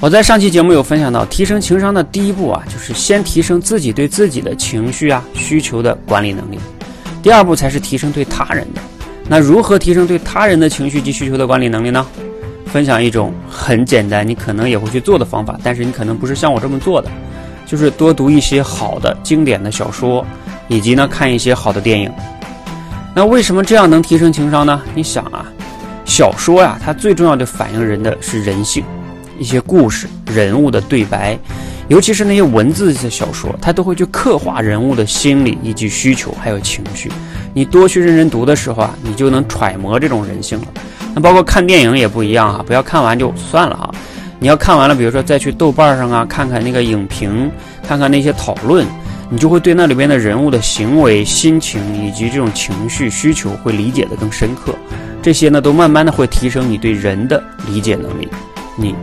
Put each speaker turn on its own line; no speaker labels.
我在上期节目有分享到，提升情商的第一步啊，就是先提升自己对自己的情绪啊、需求的管理能力。第二步才是提升对他人的。那如何提升对他人的情绪及需求的管理能力呢？分享一种很简单，你可能也会去做的方法，但是你可能不是像我这么做的，就是多读一些好的经典的小说，以及呢看一些好的电影。那为什么这样能提升情商呢？你想啊，小说呀，它最重要的反映人的是人性。一些故事、人物的对白，尤其是那些文字的小说，它都会去刻画人物的心理以及需求，还有情绪。你多去认真读的时候啊，你就能揣摩这种人性了。那包括看电影也不一样啊，不要看完就算了啊。你要看完了，比如说再去豆瓣上啊，看看那个影评，看看那些讨论，你就会对那里边的人物的行为、心情以及这种情绪需求会理解的更深刻。这些呢，都慢慢的会提升你对人的理解能力。你？